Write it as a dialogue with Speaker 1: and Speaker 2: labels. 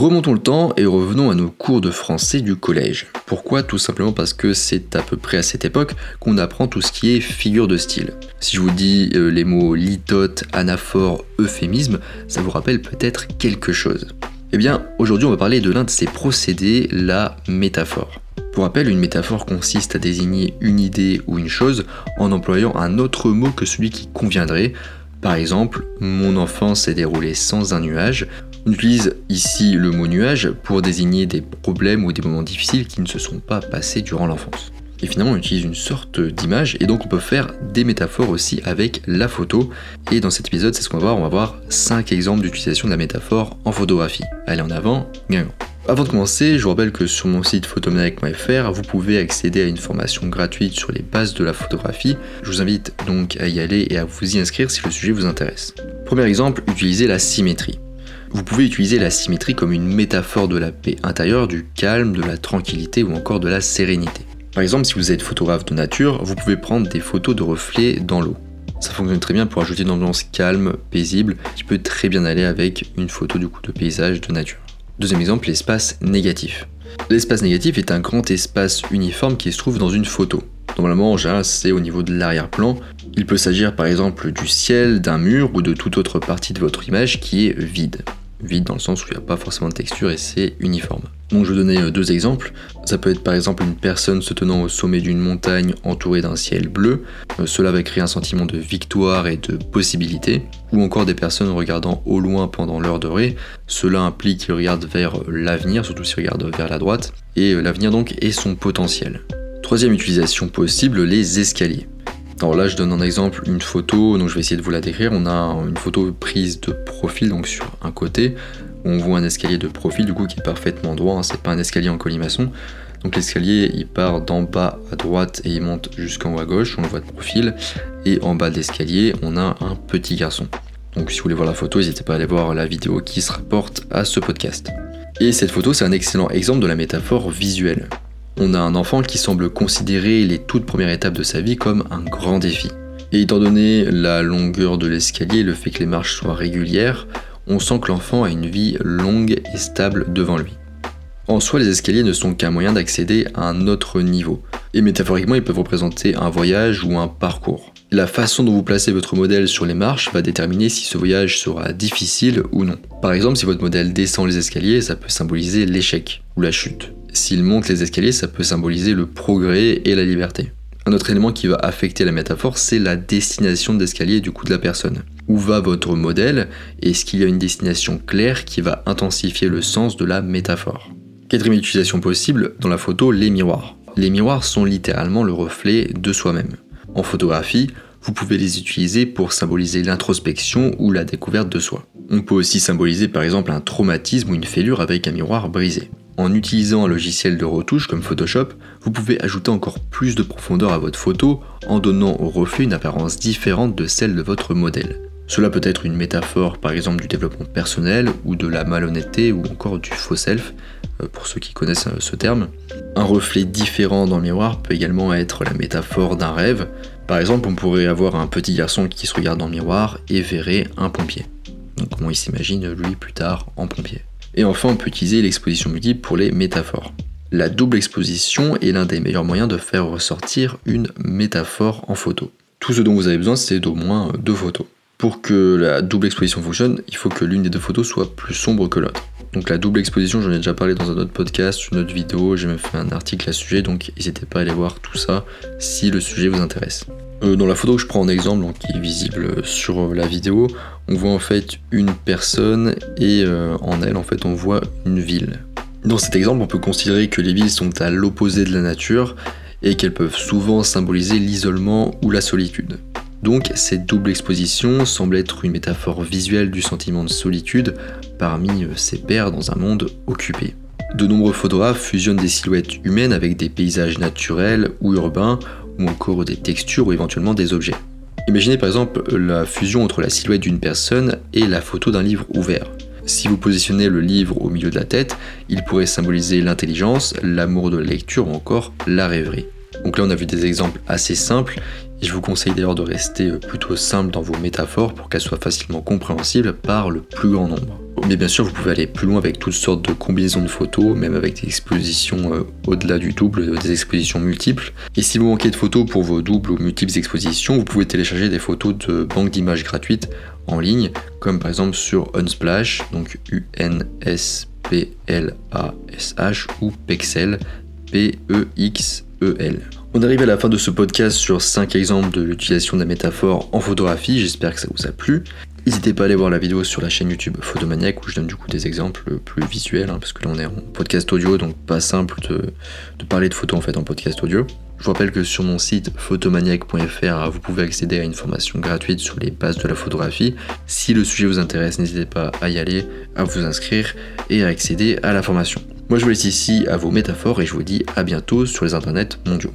Speaker 1: Remontons le temps et revenons à nos cours de français du collège. Pourquoi? Tout simplement parce que c'est à peu près à cette époque qu'on apprend tout ce qui est figure de style. Si je vous dis euh, les mots litote, anaphore, euphémisme, ça vous rappelle peut-être quelque chose. Eh bien, aujourd'hui on va parler de l'un de ces procédés, la métaphore. Pour rappel, une métaphore consiste à désigner une idée ou une chose en employant un autre mot que celui qui conviendrait. Par exemple, mon enfance s'est déroulée sans un nuage, on utilise ici le mot nuage pour désigner des problèmes ou des moments difficiles qui ne se sont pas passés durant l'enfance. Et finalement, on utilise une sorte d'image et donc on peut faire des métaphores aussi avec la photo. Et dans cet épisode, c'est ce qu'on va voir. On va voir 5 exemples d'utilisation de la métaphore en photographie. Allez en avant, gagnons. Avant de commencer, je vous rappelle que sur mon site photomanec.fr, vous pouvez accéder à une formation gratuite sur les bases de la photographie. Je vous invite donc à y aller et à vous y inscrire si le sujet vous intéresse. Premier exemple, utilisez la symétrie. Vous pouvez utiliser la symétrie comme une métaphore de la paix intérieure, du calme, de la tranquillité ou encore de la sérénité. Par exemple, si vous êtes photographe de nature, vous pouvez prendre des photos de reflets dans l'eau. Ça fonctionne très bien pour ajouter une ambiance calme, paisible, qui peut très bien aller avec une photo du coup de paysage de nature. Deuxième exemple, l'espace négatif. L'espace négatif est un grand espace uniforme qui se trouve dans une photo. Normalement, en général, c'est au niveau de l'arrière-plan. Il peut s'agir par exemple du ciel, d'un mur ou de toute autre partie de votre image qui est vide vide dans le sens où il n'y a pas forcément de texture et c'est uniforme. Donc je vais donner euh, deux exemples. Ça peut être par exemple une personne se tenant au sommet d'une montagne entourée d'un ciel bleu. Euh, cela va créer un sentiment de victoire et de possibilité. Ou encore des personnes regardant au loin pendant l'heure dorée. Cela implique qu'ils regardent vers l'avenir, surtout s'ils regardent vers la droite. Et euh, l'avenir donc est son potentiel. Troisième utilisation possible, les escaliers. Alors là, je donne un exemple, une photo, donc je vais essayer de vous la décrire. On a une photo prise de profil, donc sur un côté. On voit un escalier de profil, du coup, qui est parfaitement droit. Hein. c'est pas un escalier en colimaçon. Donc l'escalier, il part d'en bas à droite et il monte jusqu'en haut à gauche. On le voit de profil. Et en bas de l'escalier, on a un petit garçon. Donc si vous voulez voir la photo, n'hésitez pas à aller voir la vidéo qui se rapporte à ce podcast. Et cette photo, c'est un excellent exemple de la métaphore visuelle on a un enfant qui semble considérer les toutes premières étapes de sa vie comme un grand défi. Et étant donné la longueur de l'escalier et le fait que les marches soient régulières, on sent que l'enfant a une vie longue et stable devant lui. En soi, les escaliers ne sont qu'un moyen d'accéder à un autre niveau. Et métaphoriquement, ils peuvent représenter un voyage ou un parcours. La façon dont vous placez votre modèle sur les marches va déterminer si ce voyage sera difficile ou non. Par exemple, si votre modèle descend les escaliers, ça peut symboliser l'échec ou la chute s'il monte les escaliers, ça peut symboliser le progrès et la liberté. Un autre élément qui va affecter la métaphore, c'est la destination d'escalier du coup de la personne. Où va votre modèle Est-ce qu'il y a une destination claire qui va intensifier le sens de la métaphore? Quatrième utilisation possible, dans la photo, les miroirs. Les miroirs sont littéralement le reflet de soi-même. En photographie, vous pouvez les utiliser pour symboliser l'introspection ou la découverte de soi. On peut aussi symboliser par exemple un traumatisme ou une fêlure avec un miroir brisé. En utilisant un logiciel de retouche comme Photoshop, vous pouvez ajouter encore plus de profondeur à votre photo en donnant au reflet une apparence différente de celle de votre modèle. Cela peut être une métaphore par exemple du développement personnel ou de la malhonnêteté ou encore du faux self, euh, pour ceux qui connaissent euh, ce terme. Un reflet différent dans le miroir peut également être la métaphore d'un rêve. Par exemple, on pourrait avoir un petit garçon qui se regarde dans le miroir et verrait un pompier. Donc comment il s'imagine lui plus tard en pompier. Et enfin, on peut utiliser l'exposition multiple pour les métaphores. La double exposition est l'un des meilleurs moyens de faire ressortir une métaphore en photo. Tout ce dont vous avez besoin, c'est d'au moins deux photos. Pour que la double exposition fonctionne, il faut que l'une des deux photos soit plus sombre que l'autre. Donc la double exposition, j'en ai déjà parlé dans un autre podcast, une autre vidéo, j'ai même fait un article à ce sujet, donc n'hésitez pas à aller voir tout ça si le sujet vous intéresse. Euh, dans la photo que je prends en exemple, qui est visible sur la vidéo, on voit en fait une personne et euh, en elle en fait on voit une ville. Dans cet exemple, on peut considérer que les villes sont à l'opposé de la nature et qu'elles peuvent souvent symboliser l'isolement ou la solitude. Donc cette double exposition semble être une métaphore visuelle du sentiment de solitude parmi ses euh, pairs dans un monde occupé. De nombreux photographes fusionnent des silhouettes humaines avec des paysages naturels ou urbains ou encore des textures ou éventuellement des objets. Imaginez par exemple la fusion entre la silhouette d'une personne et la photo d'un livre ouvert. Si vous positionnez le livre au milieu de la tête, il pourrait symboliser l'intelligence, l'amour de la lecture ou encore la rêverie. Donc là on a vu des exemples assez simples Et je vous conseille d'ailleurs de rester plutôt simple dans vos métaphores pour qu'elles soient facilement compréhensibles par le plus grand nombre. Mais bien sûr, vous pouvez aller plus loin avec toutes sortes de combinaisons de photos, même avec des expositions euh, au-delà du double, des expositions multiples. Et si vous manquez de photos pour vos doubles ou multiples expositions, vous pouvez télécharger des photos de banques d'images gratuites en ligne, comme par exemple sur Unsplash, donc U-N-S-P-L-A-S-H, ou Pexel, P-E-X-E-L. On arrive à la fin de ce podcast sur 5 exemples de l'utilisation de la métaphore en photographie, j'espère que ça vous a plu. N'hésitez pas à aller voir la vidéo sur la chaîne YouTube Photomaniac où je donne du coup des exemples plus visuels, hein, parce que là on est en podcast audio, donc pas simple de, parler de photos en fait en podcast audio. Je vous rappelle que sur mon site photomaniac.fr, vous pouvez accéder à une formation gratuite sur les bases de la photographie. Si le sujet vous intéresse, n'hésitez pas à y aller, à vous inscrire et à accéder à la formation. Moi je vous laisse ici à vos métaphores et je vous dis à bientôt sur les internets mondiaux.